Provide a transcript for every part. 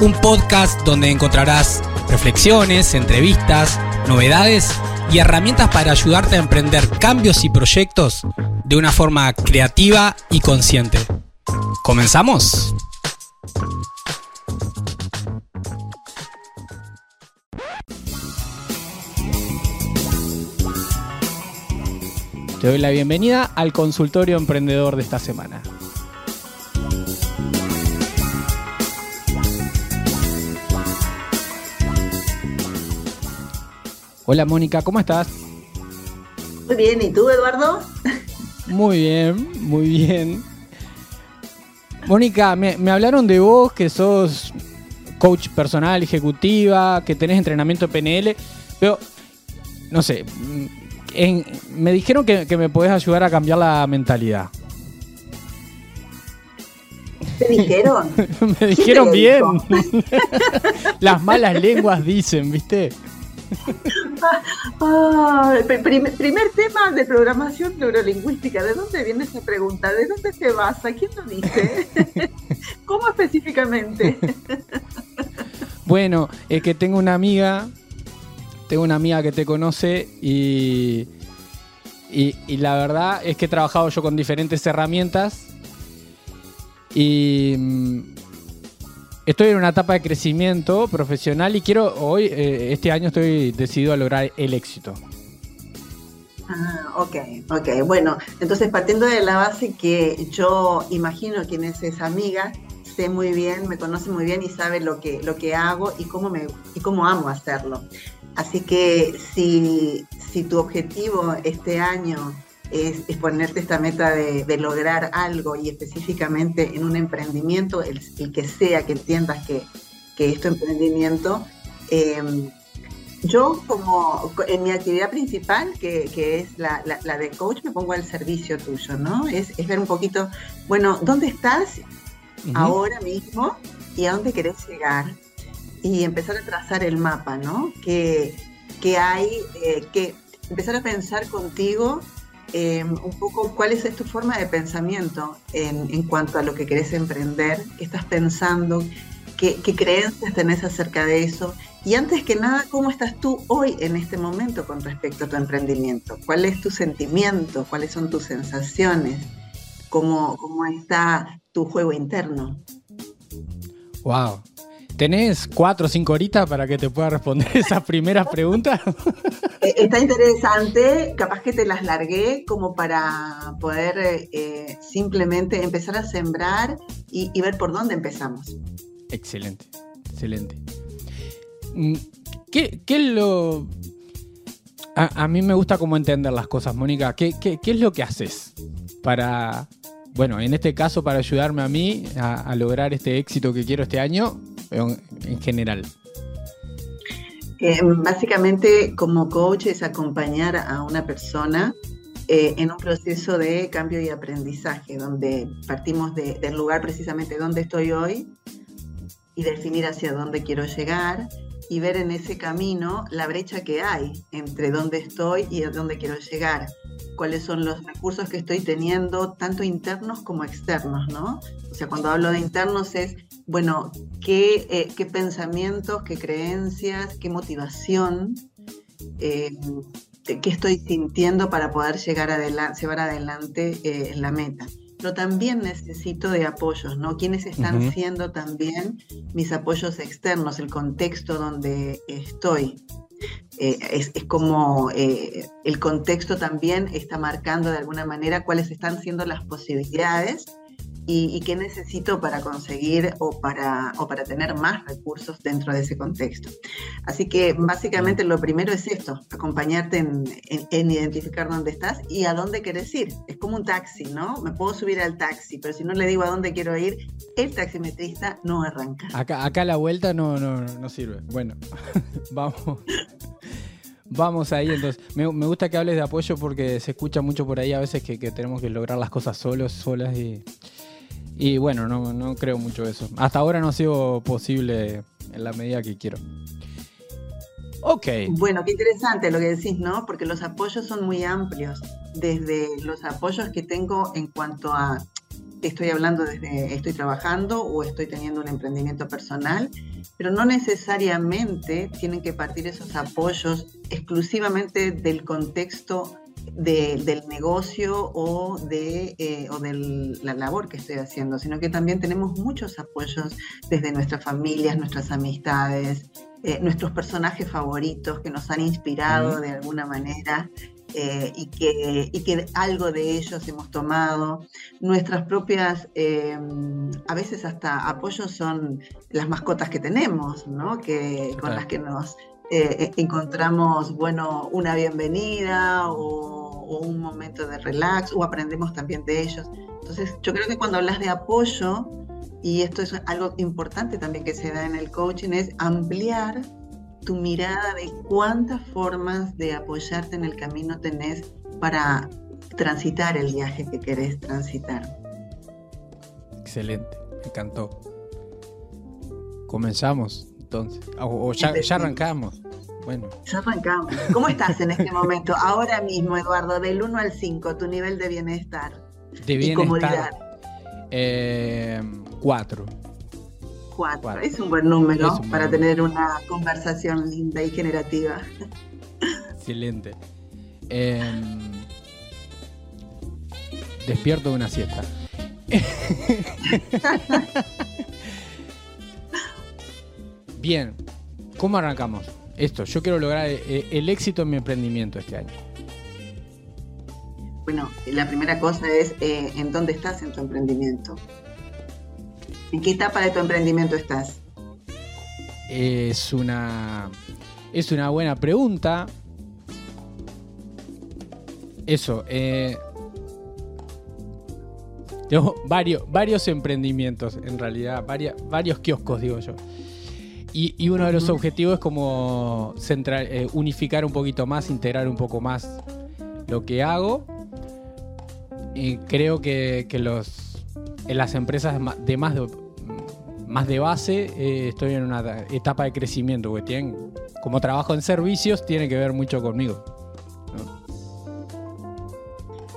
un podcast donde encontrarás reflexiones, entrevistas, novedades y herramientas para ayudarte a emprender cambios y proyectos de una forma creativa y consciente. ¿Comenzamos? Te doy la bienvenida al consultorio emprendedor de esta semana. Hola Mónica, ¿cómo estás? Muy bien, ¿y tú Eduardo? Muy bien, muy bien. Mónica, me, hablaron de vos que sos coach personal, ejecutiva, que tenés entrenamiento PNL, pero no sé, me dijeron que, me podés ayudar a cambiar la mentalidad. ¿Te dijeron? me dijeron bien. Las malas lenguas dicen, ¿viste? Ah, primer, tema de programación neurolingüística. ¿De dónde viene esa pregunta? ¿De dónde se basa? ¿Quién lo dice? ¿Cómo específicamente? bueno, es que tengo una amiga, tengo una amiga que te conoce y, y, y la verdad es que he trabajado yo con diferentes herramientas y mm, Estoy en una etapa de crecimiento profesional y quiero hoy, eh, este año estoy decidido a lograr el éxito. Ah, ok, ok. Bueno, entonces partiendo de la base que yo imagino quién es esa amiga, sé muy bien, me conoce muy bien y sabe lo que, lo que hago y cómo, me, y cómo amo hacerlo. Así que si, si tu objetivo este año es, ponerte esta meta de, lograr algo y específicamente en un emprendimiento, el, que sea, que entiendas que, que es tu emprendimiento. Em, yo como en mi actividad principal, que, que es la, la, de coach, me pongo al servicio tuyo, ¿no? Es, es ver un poquito, bueno, ¿dónde estás ahora mismo y a dónde querés llegar? Y empezar a trazar el mapa, ¿no? Que, que hay, eh, que empezar a pensar contigo Em, un poco cuál es tu forma de pensamiento en, cuanto a lo que querés emprender, qué estás pensando, qué, creencias tenés acerca de eso. Y antes que nada, ¿cómo estás tú hoy en este momento con respecto a tu emprendimiento? ¿Cuál es tu sentimiento? ¿Cuáles son tus sensaciones? ¿Cómo, cómo está tu juego interno? Wow, ¿Tenés cuatro o cinco horitas para que te pueda responder esas primeras preguntas? Eh, está interesante, capaz que te las largué como para poder eh, simplemente empezar a sembrar y, ver por dónde empezamos. Excelente, excelente. Mm, ¿Qué, qué es lo... A, mí me gusta cómo entender las cosas, Mónica. ¿Qué, ¿Qué, qué, es lo que haces para, bueno, en este caso para ayudarme a mí a lograr este éxito que quiero este año en general? Eh, básicamente, como coach es acompañar a una persona eh, en un proceso de cambio y aprendizaje, donde partimos del lugar precisamente donde estoy hoy y definir hacia dónde quiero llegar y ver en ese camino la brecha que hay entre dónde estoy y a dónde quiero llegar cuáles son los recursos que estoy teniendo, tanto internos como externos, ¿no? O sea, cuando hablo de internos es, bueno, qué, eh, qué pensamientos, qué creencias, qué motivación, eh, qué estoy sintiendo para poder llegar adelante, llevar adelante eh, la meta. Pero también necesito de apoyos, ¿no? ¿Quiénes están siendo también mis apoyos externos, el contexto donde estoy? Eh, es, como eh, el contexto también está marcando de alguna manera cuáles están siendo las posibilidades y, qué necesito para conseguir o para, o para tener más recursos dentro de ese contexto. Así que básicamente lo primero es esto, acompañarte en, en, identificar dónde estás y a dónde quieres ir. Es como un taxi, ¿no? Me puedo subir al taxi, pero si no le digo a dónde quiero ir, el taximetrista no arranca. Acá, acá la vuelta no, no, no sirve. Bueno, vamos. Vamos ahí, entonces. Me, gusta que hables de apoyo porque se escucha mucho por ahí a veces que, tenemos que lograr las cosas solos, solas y. Y bueno, no, no creo mucho eso. Hasta ahora no ha sido posible en la medida que quiero. Ok. Bueno, qué interesante lo que decís, ¿no? Porque los apoyos son muy amplios. Desde los apoyos que tengo en cuanto a estoy hablando desde estoy trabajando o estoy teniendo un emprendimiento personal, pero no necesariamente tienen que partir esos apoyos exclusivamente del contexto del negocio o de, eh, o de la labor que estoy haciendo, sino que también tenemos muchos apoyos desde nuestras familias, nuestras amistades, eh, nuestros personajes favoritos que nos han inspirado de alguna manera eh, y, que, y, que, algo de ellos hemos tomado. Nuestras propias, eh, a veces hasta apoyos son las mascotas que tenemos, ¿no? que, con las que nos eh, encontramos, bueno, una bienvenida o, o, un momento de relax o aprendemos también de ellos. Entonces, yo creo que cuando hablas de apoyo, y esto es algo importante también que se da en el coaching, es ampliar tu mirada de cuántas formas de apoyarte en el camino tenés para transitar el viaje que querés transitar. Excelente, me encantó. Comenzamos entonces, o, ya, arrancamos. Bueno. Ya arrancamos. ¿Cómo estás en este momento? Ahora mismo, Eduardo, del 1 al 5, tu nivel de bienestar. De bienestar. Y comodidad. Eh, 4. Es un buen número para tener una conversación linda y generativa. Excelente. Em, despierto de una siesta. Bien, ¿cómo arrancamos? Esto, yo quiero lograr eh, el éxito en mi emprendimiento este año. Bueno, la primera cosa es eh, en dónde estás en tu emprendimiento. ¿En qué etapa de tu emprendimiento estás? Es una, es una buena pregunta. Eso, eh, tengo varios, varios emprendimientos, en realidad, varios kioscos, digo yo. Y, uno de los objetivos es como central, eh, unificar un poquito más, integrar un poco más lo que hago. Y creo que, que los, en las empresas de más de más de base, eh, estoy en una etapa de crecimiento, porque tienen, como trabajo en servicios, tiene que ver mucho conmigo.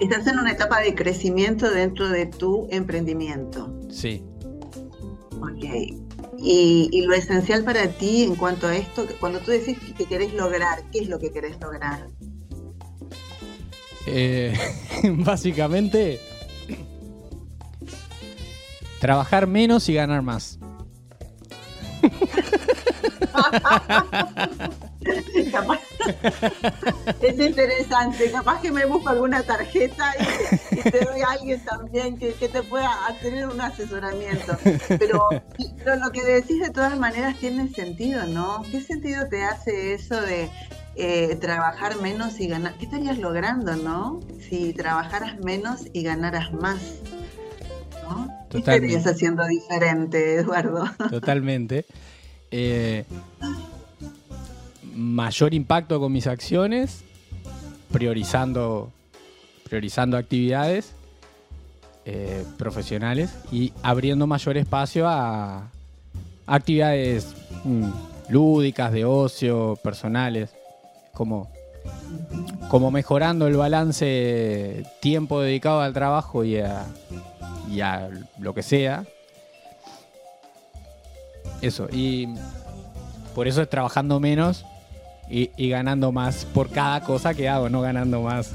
Estás en una etapa de crecimiento dentro de tu emprendimiento. Sí. Ok. Y, lo esencial para ti en cuanto a esto, cuando tú decís que querés lograr, ¿qué es lo que querés lograr? Eh, básicamente, trabajar menos y ganar más. es interesante, capaz que me busco alguna tarjeta y, te doy a alguien también que, te pueda tener un asesoramiento. Pero, lo que decís de todas maneras tiene sentido, ¿no? ¿Qué sentido te hace eso de eh, trabajar menos y ganar? ¿Qué estarías logrando, no? Si trabajaras menos y ganaras más. ¿Qué estarías haciendo diferente, Eduardo? Totalmente. Eh, mayor impacto con mis acciones, priorizando, priorizando actividades eh, profesionales y abriendo mayor espacio a actividades mm, lúdicas, de ocio, personales, como, como mejorando el balance tiempo dedicado al trabajo y a, y a lo que sea, eso, y por eso es trabajando menos y, ganando más por cada cosa que hago, no ganando más.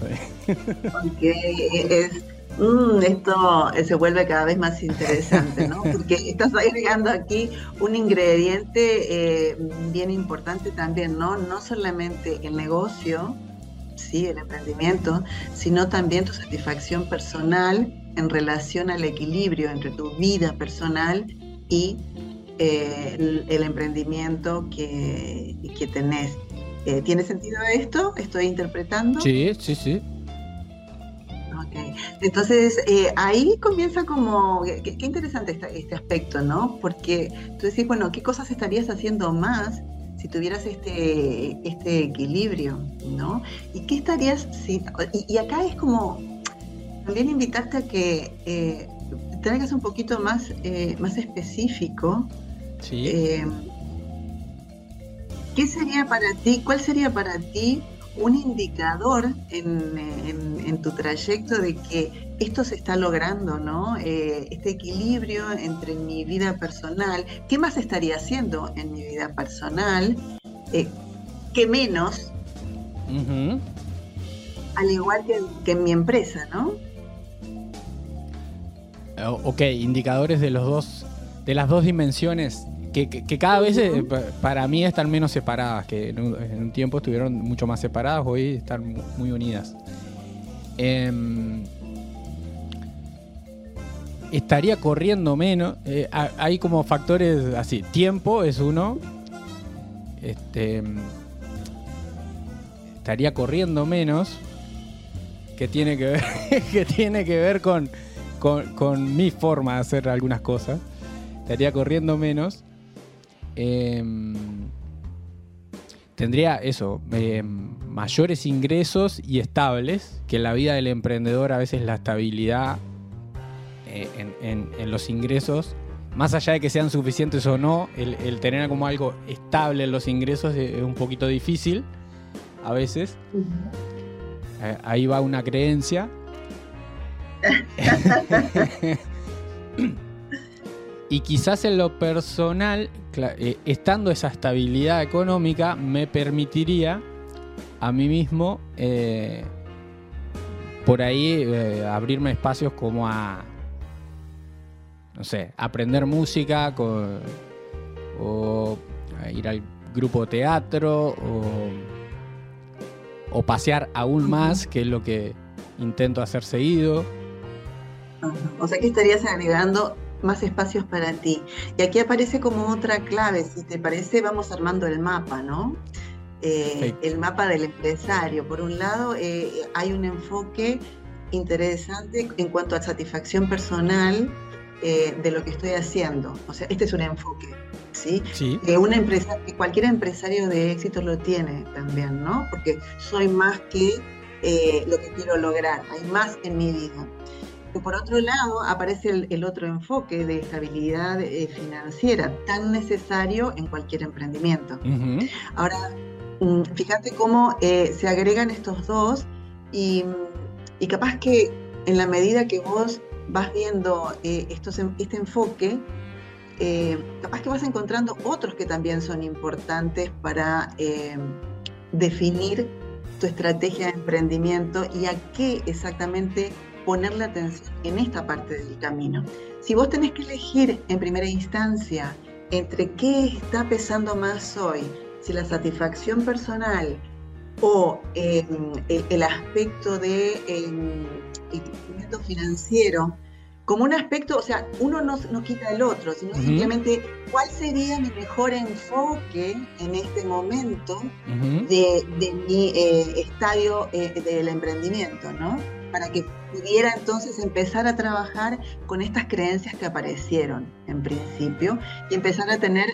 Ok, es, mm, esto se vuelve cada vez más interesante, ¿no? Porque estás agregando aquí un ingrediente eh, bien importante también, ¿no? No solamente el negocio, sí, el emprendimiento, sino también tu satisfacción personal en relación al equilibrio entre tu vida personal y eh, el, emprendimiento que, que tenés. Eh, ¿Tiene sentido esto? ¿Estoy interpretando? Sí, sí, sí. Okay. Entonces, eh, ahí comienza como, qué, interesante este, este, aspecto, ¿no? Porque tú decís, bueno, ¿qué cosas estarías haciendo más si tuvieras este, este equilibrio, ¿no? ¿Y qué estarías si, y, acá es como también invitarte a que eh, traigas un poquito más, eh, más específico. Sí. ¿Qué sería para ti, cuál sería para ti un indicador en, tu trayecto de que esto se está logrando, ¿no? Eh, este equilibrio entre mi vida personal, ¿qué más estaría haciendo en mi vida personal? Eh, ¿Qué menos? Al igual que, en mi empresa, ¿no? Ok, indicadores de los dos, de las dos dimensiones que, cada vez eh, para mí están menos separadas, que en un, tiempo estuvieron mucho más separadas, hoy están muy unidas. Em, estaría corriendo menos. Eh, hay como factores así. Tiempo es uno. Este, estaría corriendo menos. Que tiene que ver, que tiene que ver con, con mi forma de hacer algunas cosas. Estaría corriendo menos. Em, tendría eso, em, mayores ingresos y estables, que en la vida del emprendedor a veces la estabilidad eh, en, los ingresos, más allá de que sean suficientes o no, el, tener como algo estable en los ingresos es, un poquito difícil a veces. Eh, ahí va una creencia. Y quizás en lo personal, eh, estando esa estabilidad económica, me permitiría a mí mismo eh, por ahí eh, abrirme espacios como a, no sé, aprender música o ir al grupo teatro o, o pasear aún más, que es lo que intento hacer seguido. O sea que estarías agregando más espacios para ti. Y aquí aparece como otra clave, si te parece, vamos armando el mapa, ¿no? Eh, el mapa del empresario. Por un lado, eh, hay un enfoque interesante en cuanto a satisfacción personal eh, de lo que estoy haciendo. O sea, este es un enfoque, ¿sí? sí. una empresa, cualquier empresario de éxito lo tiene también, ¿no? Porque soy más que lo que quiero lograr, hay más en mi vida por otro lado aparece el, otro enfoque de estabilidad eh, financiera, tan necesario en cualquier emprendimiento. Ahora, mm, fíjate cómo eh, se agregan estos dos y, capaz que en la medida que vos vas viendo eh, estos, este enfoque, capaz que vas encontrando otros que también son importantes para definir tu estrategia de emprendimiento y a qué exactamente ponerle atención en esta parte del camino. Si vos tenés que elegir en primera instancia entre qué está pesando más hoy, si la satisfacción personal o em, el, aspecto de em, el crecimiento financiero, como un aspecto, o sea, uno no, no quita el otro, sino simplemente cuál sería mi mejor enfoque en este momento de, mi eh, estadio eh, del emprendimiento, ¿no? Para que pudiera entonces empezar a trabajar con estas creencias que aparecieron en principio y empezar a tener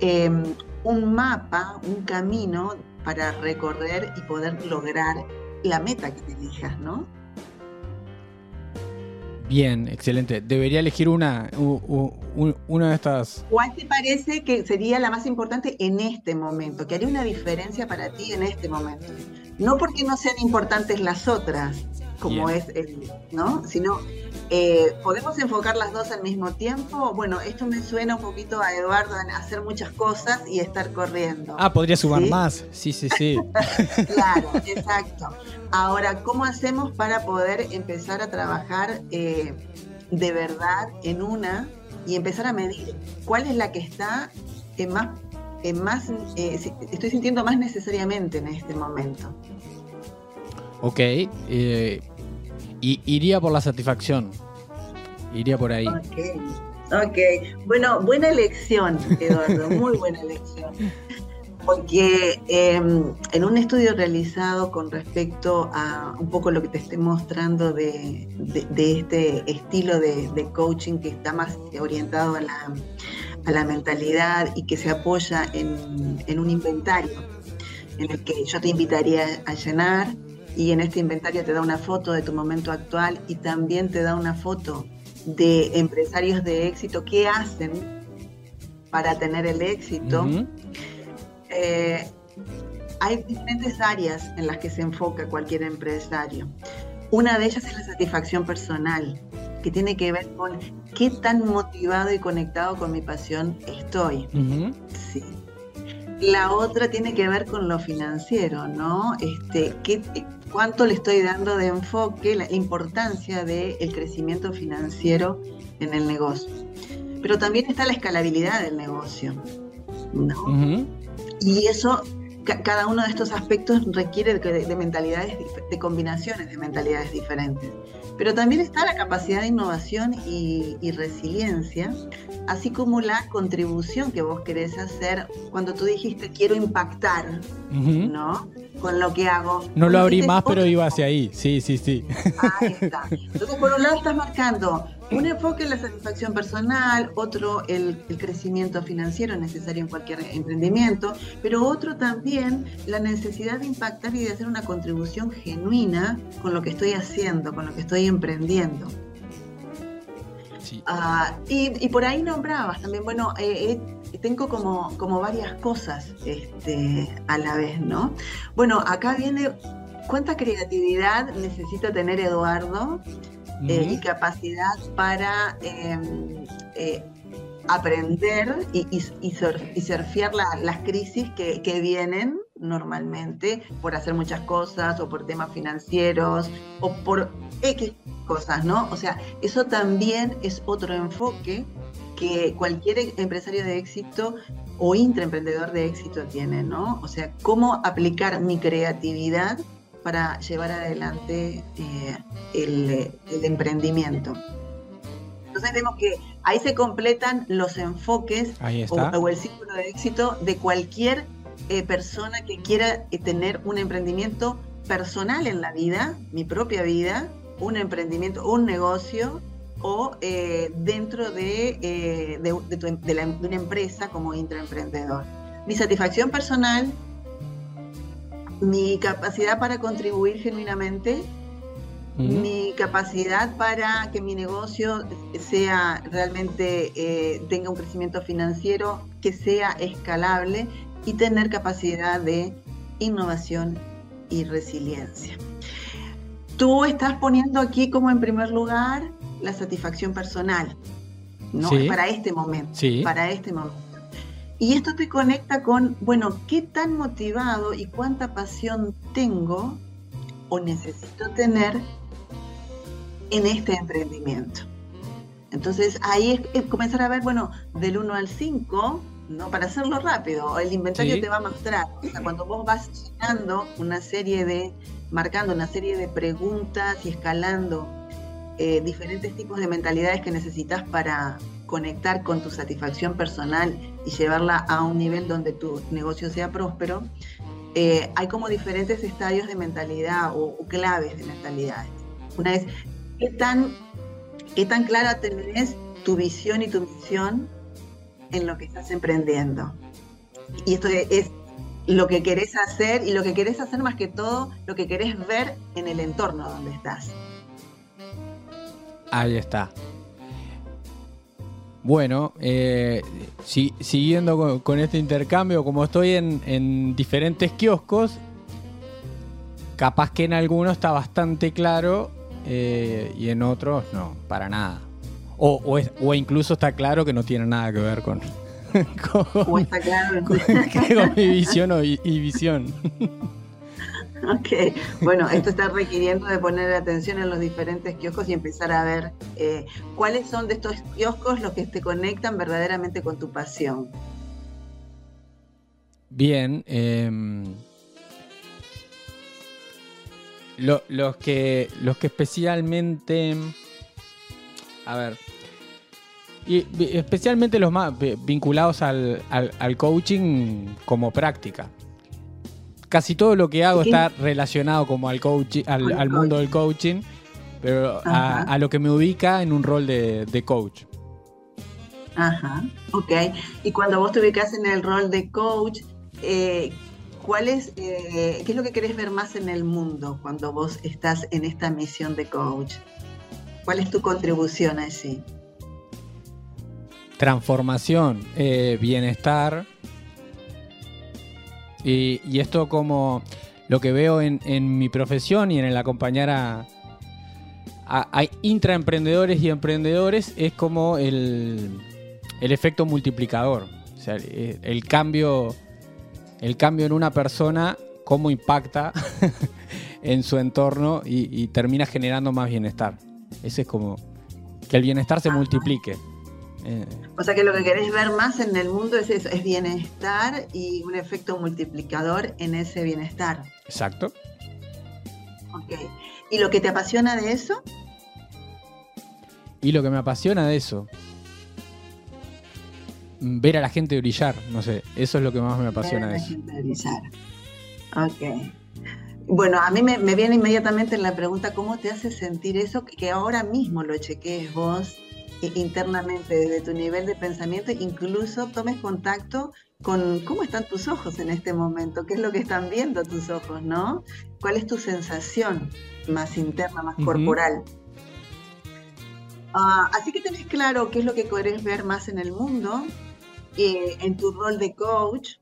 em, un mapa, un camino para recorrer y poder lograr la meta que te elijas, ¿no? Bien, excelente. Debería elegir una, una de estas. ¿Cuál te parece que sería la más importante en este momento? Que haría una diferencia para ti en este momento. No porque no sean importantes las otras, como es el, ¿no? Sino, eh, ¿podemos enfocar las dos al mismo tiempo? Bueno, esto me suena un poquito a Eduardo en hacer muchas cosas y estar corriendo. Ah, podría sumar más. Sí, sí, sí. claro, exacto. Ahora, ¿cómo hacemos para poder empezar a trabajar eh, de verdad en una y empezar a medir cuál es la que está en más, en más eh, estoy sintiendo más necesariamente en este momento? Ok, eh, y iría por la satisfacción. Iría por ahí. Ok, ok. Bueno, buena elección, Eduardo, muy buena elección. Porque em, en un estudio realizado con respecto a un poco lo que te estoy mostrando de, este estilo de, coaching que está más orientado a la, a la mentalidad y que se apoya en, en un inventario en el que yo te invitaría a llenar y en este inventario te da una foto de tu momento actual y también te da una foto de empresarios de éxito, qué hacen para tener el éxito. Eh, hay diferentes áreas en las que se enfoca cualquier empresario. Una de ellas es la satisfacción personal, que tiene que ver con qué tan motivado y conectado con mi pasión estoy. Sí. La otra tiene que ver con lo financiero, ¿no? Este, ¿qué, ¿Cuánto le estoy dando de enfoque, la importancia del crecimiento financiero en el negocio? Pero también está la escalabilidad del negocio, ¿no? Y eso, cada uno de estos aspectos requiere de, mentalidades, de combinaciones de mentalidades diferentes. Pero también está la capacidad de innovación y, resiliencia, así como la contribución que vos querés hacer cuando tú dijiste quiero impactar, ¿no? Con lo que hago. No lo abrí más, pero iba hacia ahí. Sí, sí, sí. Ahí está. Entonces, por un lado estás marcando un enfoque en la satisfacción personal, otro el, crecimiento financiero necesario en cualquier emprendimiento, pero otro también la necesidad de impactar y de hacer una contribución genuina con lo que estoy haciendo, con lo que estoy emprendiendo. Ah, y, por ahí nombrabas también, bueno, eh, eh, tengo como, como varias cosas este, a la vez, ¿no? Bueno, acá viene, ¿cuánta creatividad necesita tener Eduardo eh, y capacidad para em, eh, aprender y, y, surfear las crisis que, vienen normalmente por hacer muchas cosas o por temas financieros o por X cosas, ¿no? O sea, eso también es otro enfoque que cualquier empresario de éxito o intraemprendedor de éxito tiene, ¿no? O sea, cómo aplicar mi creatividad para llevar adelante eh, el, emprendimiento. Entonces vemos que ahí se completan los enfoques o, el círculo de éxito de cualquier eh, persona que quiera eh, tener un emprendimiento personal en la vida, mi propia vida, un emprendimiento, un negocio o dentro de, de, una empresa como intraemprendedor. Mi satisfacción personal mi capacidad para contribuir genuinamente, mi capacidad para que mi negocio sea realmente eh, tenga un crecimiento financiero, que sea escalable y tener capacidad de innovación y resiliencia. Tú estás poniendo aquí como en primer lugar la satisfacción personal, ¿no? Para este momento. Para este momento. Y esto te conecta con, bueno, qué tan motivado y cuánta pasión tengo o necesito tener en este emprendimiento. Entonces ahí es, comenzar a ver, bueno, del 1 al 5, ¿no? Para hacerlo rápido, el inventario te va a mostrar. O sea, cuando vos vas llenando una serie de, marcando una serie de preguntas y escalando eh, diferentes tipos de mentalidades que necesitas para, conectar con tu satisfacción personal y llevarla a un nivel donde tu negocio sea próspero, eh, hay como diferentes estadios de mentalidad o, claves de mentalidades. Una es, ¿qué tan, ¿qué tan clara tenés tu visión y tu misión en lo que estás emprendiendo? Y esto es lo que querés hacer y lo que querés hacer más que todo, lo que querés ver en el entorno donde estás. Ahí está. Bueno, eh, siguiendo con, este intercambio, como estoy en, diferentes kioscos, capaz que en algunos está bastante claro eh, y en otros no, para nada. O, o, incluso está claro que no tiene nada que ver con, con, está claro. con mi visión y visión. Ok, bueno, esto está requiriendo de poner atención en los diferentes kioscos y empezar a ver eh, cuáles son de estos kioscos los que te conectan verdaderamente con tu pasión. Bien, em, los, que, los que especialmente, a ver, y especialmente los más vinculados al coaching como práctica casi todo lo que hago está relacionado como al, coach, al, mundo del coaching, pero a, lo que me ubica en un rol de, coach. Ajá, ok. Y cuando vos te ubicas en el rol de coach, eh, ¿cuál es, eh, ¿qué es lo que querés ver más en el mundo cuando vos estás en esta misión de coach? ¿Cuál es tu contribución allí? Transformación, eh, bienestar. Y, esto como lo que veo en, mi profesión y en el acompañar a, a, intraemprendedores y emprendedores es como el, efecto multiplicador. O sea, el, cambio, el cambio en una persona, cómo impacta en su entorno y, y termina generando más bienestar. Ese es como que el bienestar se multiplique. Eh, o sea que lo que querés ver más en el mundo es eso, es bienestar y un efecto multiplicador en ese bienestar. Exacto. Ok. ¿Y lo que te apasiona de eso? Y lo que me apasiona de eso. Ver a la gente brillar, no sé, eso es lo que más me apasiona de eso. brillar. Ok. Bueno, a mí me, viene inmediatamente la pregunta, ¿cómo te hace sentir eso? Que ahora mismo lo chequees vos internamente desde tu nivel de pensamiento, incluso tomes contacto con cómo están tus ojos en este momento, qué es lo que están viendo tus ojos, ¿no? ¿Cuál es tu sensación más interna, más corporal? Ah, así que tenés claro qué es lo que querés ver más en el mundo, eh, en tu rol de coach,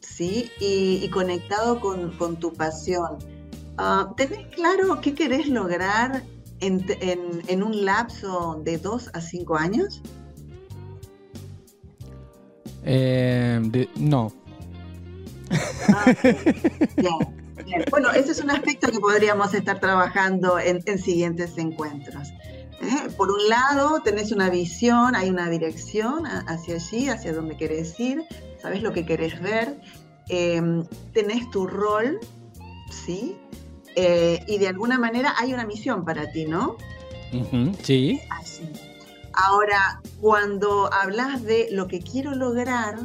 ¿sí? Y, conectado con, tu pasión. Uh, ¿Tenés claro qué querés lograr en, un lapso de dos a cinco años? Eh, no. Ah, bueno, ese es un aspecto que podríamos estar trabajando en, siguientes encuentros. ¿eh? Por un lado, tenés una visión, hay una dirección hacia allí, hacia donde querés ir, sabes lo que querés ver, Em, tenés tu rol, ¿sí? Eh, y de alguna manera hay una misión para ti, ¿no? sí. Ahora, cuando hablas de lo que quiero lograr,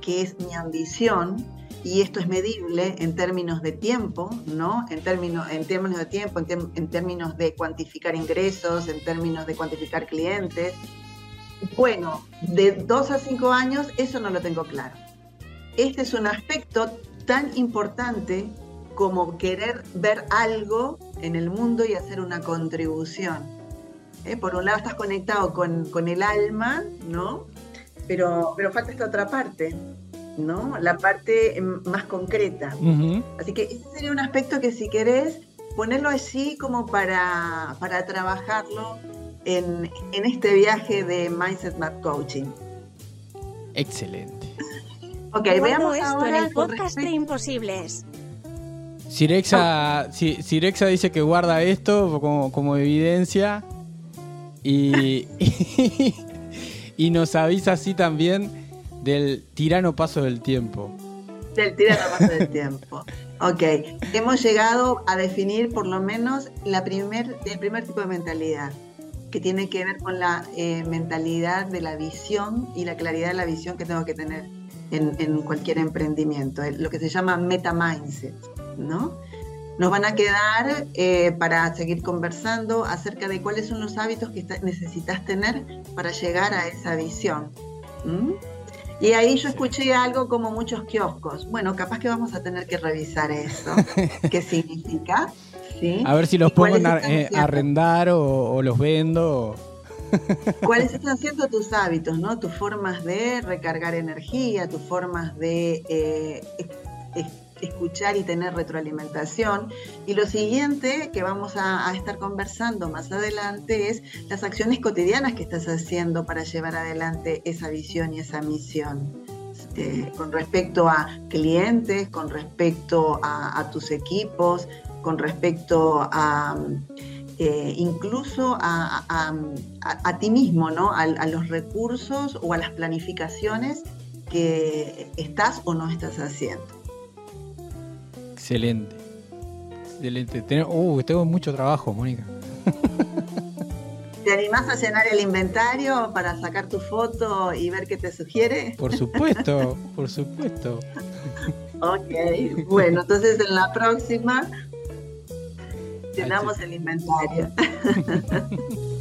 que es mi ambición, y esto es medible en términos de tiempo, ¿no? En términos, en términos de tiempo, en, en términos de cuantificar ingresos, en términos de cuantificar clientes. Bueno, de dos a cinco años, eso no lo tengo claro este es un aspecto tan importante como querer ver algo en el mundo y hacer una contribución. ¿eh? Por un lado estás conectado con, el alma, ¿no? Pero, pero falta esta otra parte, ¿no? La parte em, más concreta. Así que ese sería un aspecto que si querés ponerlo así como para, para trabajarlo en, en este viaje de Mindset Map Coaching. Excelente. Ok, veamos esto en el podcast de Imposibles. Sirexa, Sirexa dice que guarda esto como, evidencia y, y, nos avisa así también del tirano paso del tiempo. Del tirano paso del tiempo. Ok, hemos llegado a definir por lo menos la primer, el primer tipo de mentalidad, que tiene que ver con la eh, mentalidad de la visión y la claridad de la visión que tengo que tener en, cualquier emprendimiento, lo que se llama meta mindset, ¿no? Nos van a quedar eh, para seguir conversando acerca de cuáles son los hábitos que necesitas tener para llegar a esa visión. Y ahí yo escuché algo como muchos kioscos. Bueno, capaz que vamos a tener que revisar eso. ¿Qué significa? ¿Sí? A ver si los pongo a eh, arrendar o, o los vendo. ¿Cuáles están siendo tus hábitos, ¿no? tus formas de recargar energía, tus formas de eh, escuchar y tener retroalimentación? Y lo siguiente que vamos a, estar conversando más adelante es las acciones cotidianas que estás haciendo para llevar adelante esa visión y esa misión. Este, con respecto a clientes, con respecto a tus equipos, con respecto a eh, incluso a, ti mismo, ¿no? A, los recursos o a las planificaciones que estás o no estás haciendo. Excelente. Excelente. uh, tengo mucho trabajo, Mónica. ¿Te animás a llenar el inventario para sacar tu foto y ver qué te sugiere? Por supuesto, por supuesto. ok, bueno, entonces en la próxima Llenamos el inventario.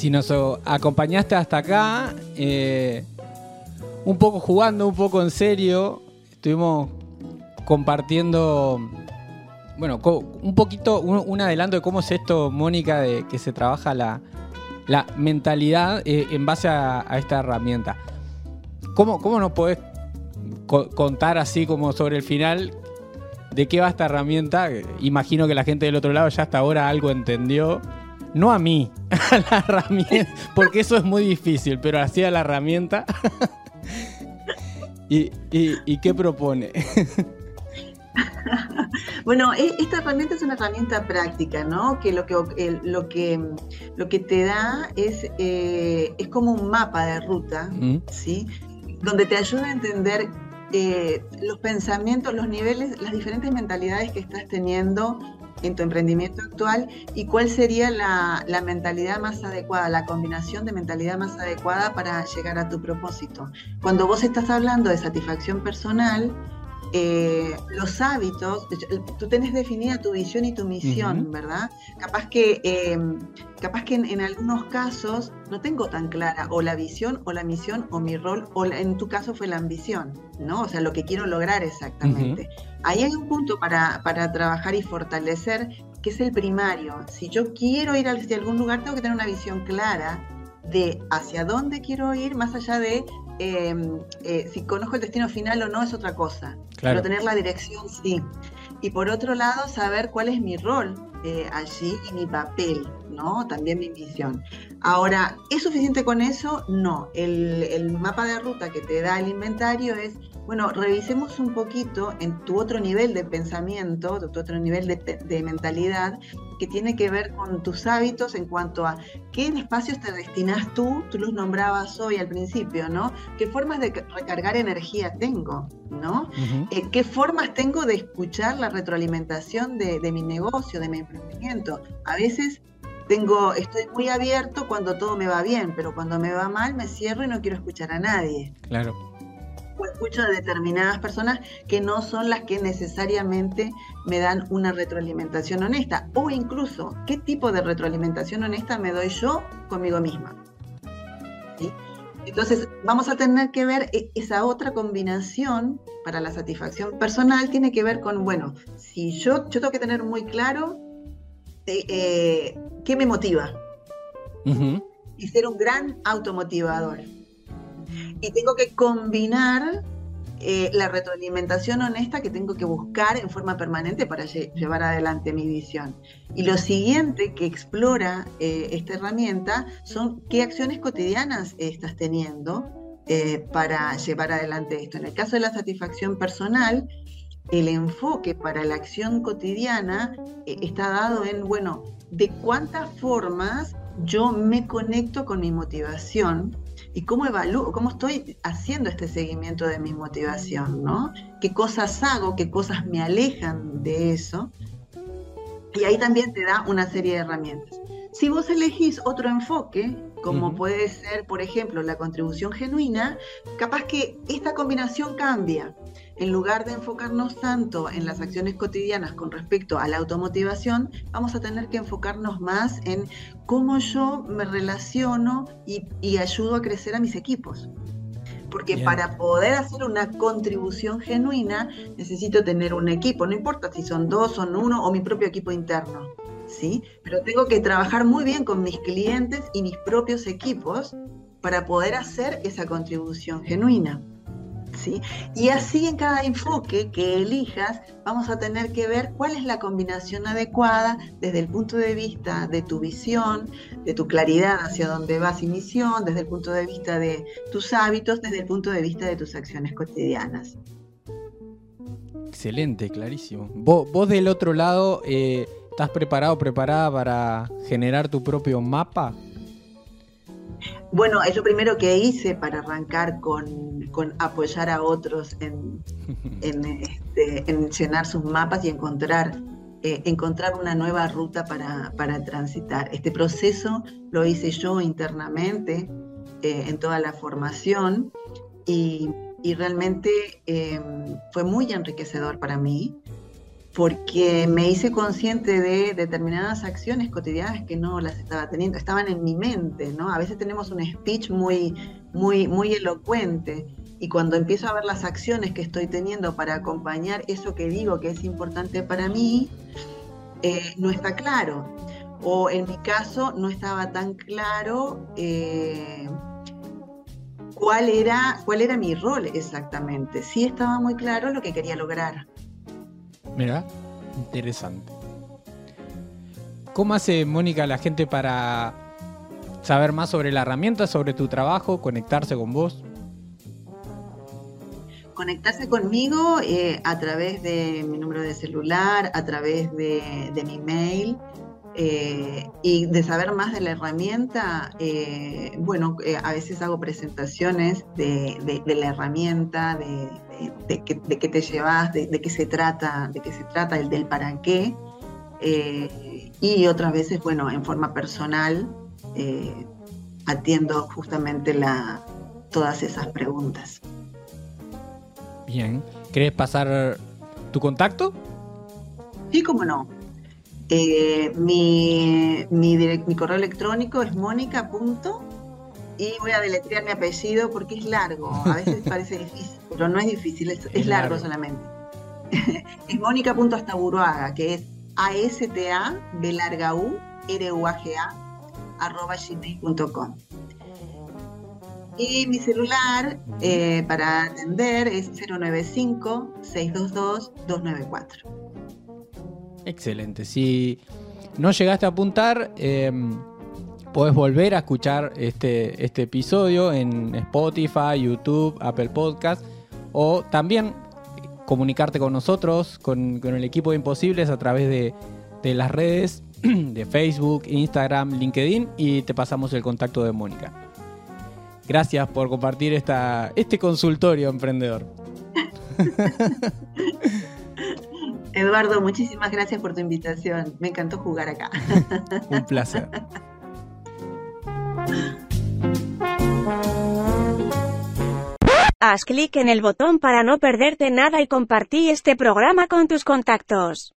si nos acompañaste hasta acá, eh, un poco jugando, un poco en serio, estuvimos compartiendo, bueno, un poquito, un, adelanto de cómo es esto, Mónica, de que se trabaja la, mentalidad eh, en base a, esta herramienta. ¿Cómo, cómo nos podés contar así como sobre el final de qué va esta herramienta? Imagino que la gente del otro lado ya hasta ahora algo entendió. No a mí, a la herramienta, porque eso es muy difícil, pero así a la herramienta. ¿Y, y qué propone? bueno, e, esta herramienta es una herramienta práctica, ¿no? Que lo que, lo que, lo que te da es, eh, es como un mapa de ruta, ¿sí? Donde te ayuda a entender eh, los pensamientos, los niveles, las diferentes mentalidades que estás teniendo en tu emprendimiento actual y cuál sería la, la, mentalidad más adecuada, la combinación de mentalidad más adecuada para llegar a tu propósito. Cuando vos estás hablando de satisfacción personal, eh, los hábitos, tú tienes definida tu visión y tu misión, ¿verdad? Capaz que, em, capaz que en, algunos casos no tengo tan clara o la visión o la misión o mi rol, o en tu caso fue la ambición, ¿no? O sea, lo que quiero lograr exactamente. Ahí hay un punto para, para trabajar y fortalecer que es el primario. Si yo quiero ir hacia algún lugar, tengo que tener una visión clara de hacia dónde quiero ir, más allá de Em, eh, si conozco el destino final o no es otra cosa. Pero tener la dirección sí. Y por otro lado, saber cuál es mi rol eh, allí y mi papel, ¿no? También mi misión. Ahora, ¿es suficiente con eso? No. El, el mapa de ruta que te da el inventario es bueno, revisemos un poquito en tu otro nivel de pensamiento, tu otro nivel de, mentalidad, que tiene que ver con tus hábitos en cuanto a qué espacios te destinas tú, tú los nombrabas hoy al principio, ¿no? ¿Qué formas de recargar energía tengo, ¿no? Eh, ¿Qué formas tengo de escuchar la retroalimentación de, de mi negocio, de mi emprendimiento? A veces tengo, estoy muy abierto cuando todo me va bien, pero cuando me va mal me cierro y no quiero escuchar a nadie. Claro escucho de determinadas personas que no son las que necesariamente me dan una retroalimentación honesta. O incluso, ¿qué tipo de retroalimentación honesta me doy yo conmigo misma? Entonces, vamos a tener que ver e, esa otra combinación para la satisfacción personal, tiene que ver con, bueno, si yo, yo tengo que tener muy claro eh, eh, qué me motiva. Y ser un gran automotivador y tengo que combinar eh, la retroalimentación honesta que tengo que buscar en forma permanente para llevar adelante mi visión. Y lo siguiente que explora eh, esta herramienta son qué acciones cotidianas estás teniendo eh, para llevar adelante esto. En el caso de la satisfacción personal, el enfoque para la acción cotidiana está dado en, bueno, de cuántas formas yo me conecto con mi motivación y cómo evalúo, cómo estoy haciendo este seguimiento de mi motivación, ¿no? ¿Qué cosas hago, qué cosas me alejan de eso? Y ahí también te da una serie de herramientas. Si vos elegís otro enfoque, como puede ser, por ejemplo, la contribución genuina, capaz que esta combinación cambia en lugar de enfocarnos tanto en las acciones cotidianas con respecto a la automotivación, vamos a tener que enfocarnos más en cómo yo me relaciono y, ayudo a crecer a mis equipos. Porque para poder hacer una contribución genuina necesito tener un equipo, no importa si son dos, son uno o mi propio equipo interno. ¿sí? Pero tengo que trabajar muy bien con mis clientes y mis propios equipos para poder hacer esa contribución genuina. Y así en cada enfoque que elijas, vamos a tener que ver cuál es la combinación adecuada desde el punto de vista de tu visión, de tu claridad hacia dónde vas y misión, desde el punto de vista de tus hábitos, desde el punto de vista de tus acciones cotidianas. Excelente, clarísimo. Vos, del otro lado, eh, ¿estás preparado, preparada para generar tu propio mapa? Bueno, es lo primero que hice para arrancar con, apoyar a otros en, este, llenar sus mapas y encontrar, eh, encontrar una nueva ruta para, transitar. Este proceso lo hice yo internamente eh, en toda la formación y, realmente em, fue muy enriquecedor para mí porque me hice consciente de determinadas acciones cotidianas que no las estaba teniendo, estaban en mi mente, ¿no? A veces tenemos un speech muy, muy, muy elocuente y cuando empiezo a ver las acciones que estoy teniendo para acompañar eso que digo que es importante para mí, eh, no está claro. O en mi caso no estaba tan claro eh, cuál, era, cuál era mi rol exactamente. Sí estaba muy claro lo que quería lograr. Mira, interesante. ¿Cómo hace Mónica la gente para saber más sobre la herramienta, sobre tu trabajo, conectarse con vos? Conectarse conmigo eh, a través de mi número de celular, a través de, mi mail. Eh, y de saber más de la herramienta, eh, bueno, a veces hago presentaciones de, la herramienta, de, de, qué te llevas, de, qué se trata, de qué se trata, el del para qué. Eh, y otras veces, bueno, en forma personal, eh, atiendo justamente la, todas esas preguntas. Bien. ¿Querés pasar tu contacto? Sí, cómo no. Eh, mi, mi, mi, correo electrónico es mónica. Y voy a deletrear mi apellido porque es largo. A veces parece difícil pero no es difícil, es, largo, solamente. es mónica.astaburuaga, que es A-S-T-A, B larga U, R U A G A, arroba gmail.com. Y mi celular eh, para atender es 095-622-294. Excelente. Si no llegaste a apuntar, eh, Puedes volver a escuchar este, este episodio en Spotify, YouTube, Apple Podcast o también comunicarte con nosotros, con, el equipo de Imposibles a través de, las redes de Facebook, Instagram, LinkedIn y te pasamos el contacto de Mónica. Gracias por compartir esta, este consultorio emprendedor. Eduardo, muchísimas gracias por tu invitación. Me encantó jugar acá. Un placer. Haz clic en el botón para no perderte nada y compartí este programa con tus contactos.